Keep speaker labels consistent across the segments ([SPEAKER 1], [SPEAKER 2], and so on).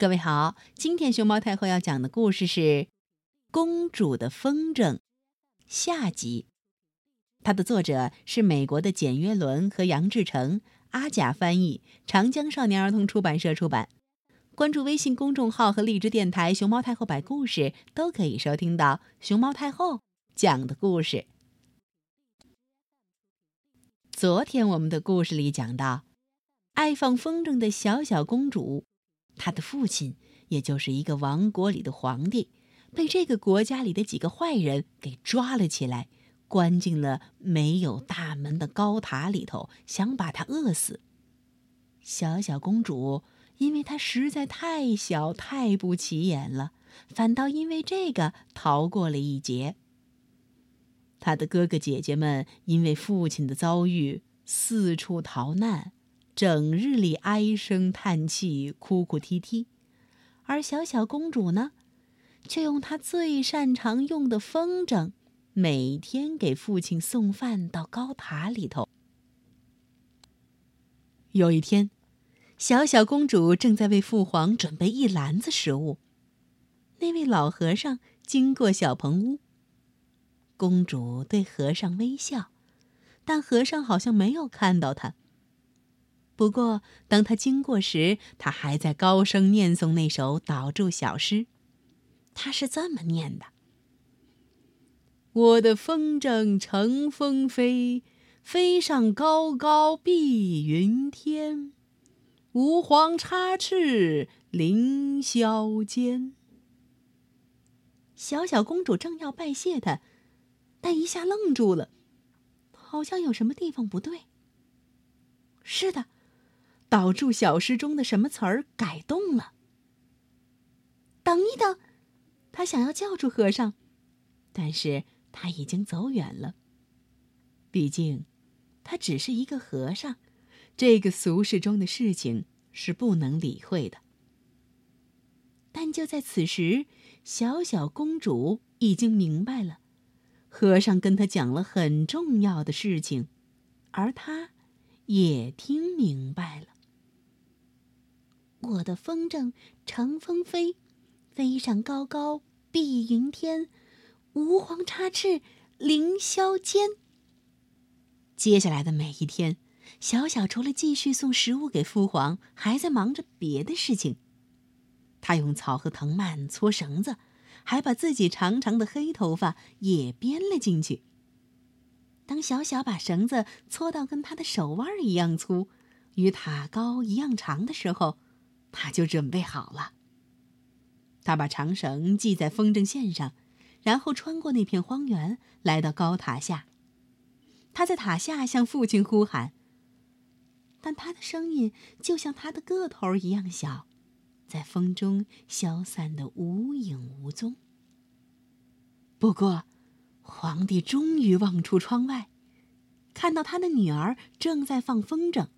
[SPEAKER 1] 各位好，今天熊猫太后要讲的故事是《公主的风筝》下集。它的作者是美国的简约伦和杨志成，阿甲翻译，长江少年儿童出版社出版。关注微信公众号和荔枝电台“熊猫太后摆故事”，都可以收听到熊猫太后讲的故事。昨天我们的故事里讲到，爱放风筝的小小公主。他的父亲，也就是一个王国里的皇帝，被这个国家里的几个坏人给抓了起来，关进了没有大门的高塔里头，想把他饿死。小小公主，因为她实在太小、太不起眼了，反倒因为这个逃过了一劫。他的哥哥姐姐们因为父亲的遭遇，四处逃难。整日里唉声叹气、哭哭啼啼，而小小公主呢，却用她最擅长用的风筝，每天给父亲送饭到高塔里头。有一天，小小公主正在为父皇准备一篮子食物，那位老和尚经过小棚屋。公主对和尚微笑，但和尚好像没有看到她。不过，当他经过时，他还在高声念诵那首导祝小诗。他是这么念的：“我的风筝乘风飞，飞上高高碧云天，吾皇插翅凌霄间。”小小公主正要拜谢他，但一下愣住了，好像有什么地方不对。是的。导注小诗中的什么词儿改动了？等一等，他想要叫住和尚，但是他已经走远了。毕竟，他只是一个和尚，这个俗世中的事情是不能理会的。但就在此时，小小公主已经明白了，和尚跟她讲了很重要的事情，而她也听明白了。我的风筝乘风飞，飞上高高碧云天，吾皇插翅凌霄间。接下来的每一天，小小除了继续送食物给父皇，还在忙着别的事情。他用草和藤蔓搓绳子，还把自己长长的黑头发也编了进去。当小小把绳子搓到跟他的手腕一样粗，与塔高一样长的时候，他就准备好了。他把长绳系在风筝线上，然后穿过那片荒原，来到高塔下。他在塔下向父亲呼喊，但他的声音就像他的个头一样小，在风中消散的无影无踪。不过，皇帝终于望出窗外，看到他的女儿正在放风筝。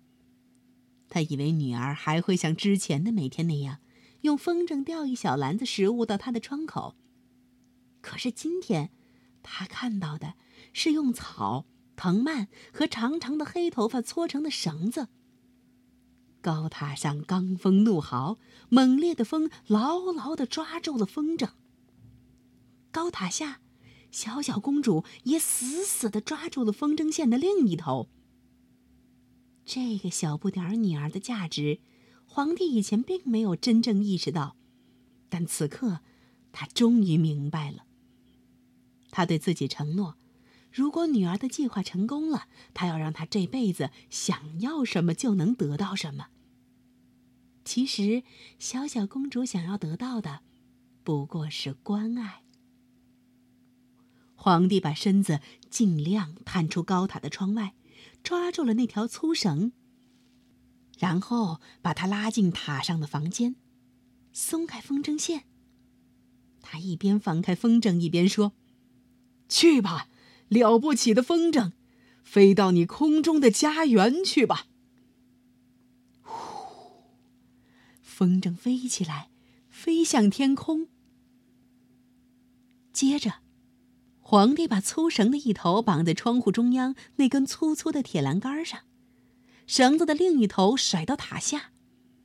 [SPEAKER 1] 他以为女儿还会像之前的每天那样，用风筝吊一小篮子食物到他的窗口。可是今天，他看到的是用草、藤蔓和长长的黑头发搓成的绳子。高塔上罡风怒号，猛烈的风牢牢地抓住了风筝。高塔下，小小公主也死死地抓住了风筝线的另一头。这个小不点儿女儿的价值，皇帝以前并没有真正意识到，但此刻，他终于明白了。他对自己承诺，如果女儿的计划成功了，他要让她这辈子想要什么就能得到什么。其实，小小公主想要得到的，不过是关爱。皇帝把身子尽量探出高塔的窗外。抓住了那条粗绳，然后把他拉进塔上的房间，松开风筝线。他一边放开风筝，一边说：“去吧，了不起的风筝，飞到你空中的家园去吧。”呼，风筝飞起来，飞向天空。接着。皇帝把粗绳的一头绑在窗户中央那根粗粗的铁栏杆上，绳子的另一头甩到塔下。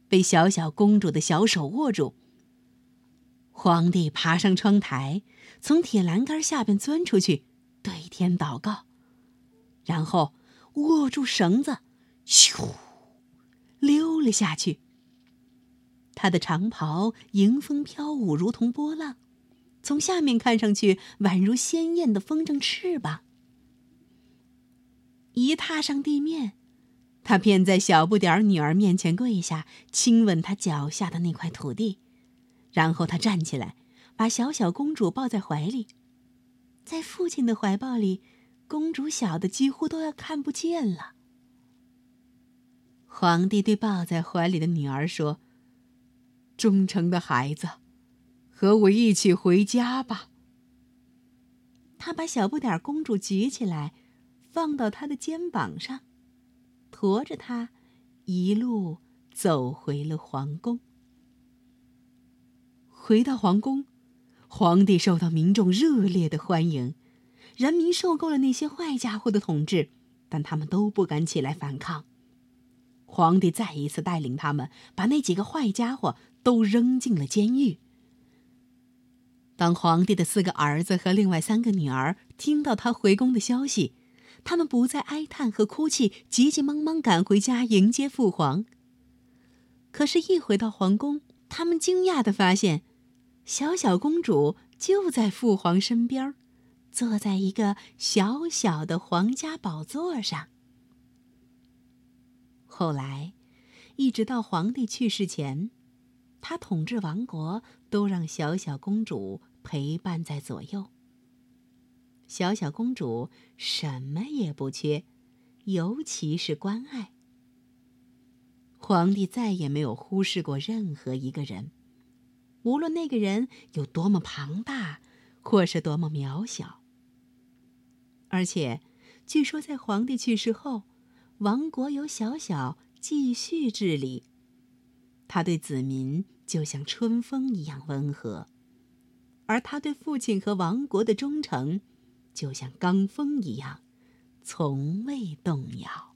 [SPEAKER 1] 被小小公主的小手握住。皇帝爬上窗台，从铁栏杆下边钻出去，对天祷告，然后握住绳子，咻，溜了下去。他的长袍迎风飘舞，如同波浪，从下面看上去宛如鲜艳的风筝翅膀。一踏上地面，他便在小不点儿女儿面前跪下，亲吻她脚下的那块土地。然后他站起来，把小小公主抱在怀里，在父亲的怀抱里，公主小的几乎都要看不见了。皇帝对抱在怀里的女儿说：“忠诚的孩子，和我一起回家吧。”他把小不点儿公主举起来，放到他的肩膀上，驮着她，一路走回了皇宫。回到皇宫，皇帝受到民众热烈的欢迎。人民受够了那些坏家伙的统治，但他们都不敢起来反抗。皇帝再一次带领他们，把那几个坏家伙都扔进了监狱。当皇帝的四个儿子和另外三个女儿听到他回宫的消息，他们不再哀叹和哭泣，急急忙忙赶回家迎接父皇。可是，一回到皇宫，他们惊讶的发现。小小公主就在父皇身边，坐在一个小小的皇家宝座上。后来，一直到皇帝去世前，他统治王国都让小小公主陪伴在左右。小小公主什么也不缺，尤其是关爱。皇帝再也没有忽视过任何一个人。无论那个人有多么庞大，或是多么渺小。而且，据说在皇帝去世后，王国由小小继续治理。他对子民就像春风一样温和，而他对父亲和王国的忠诚，就像罡风一样，从未动摇。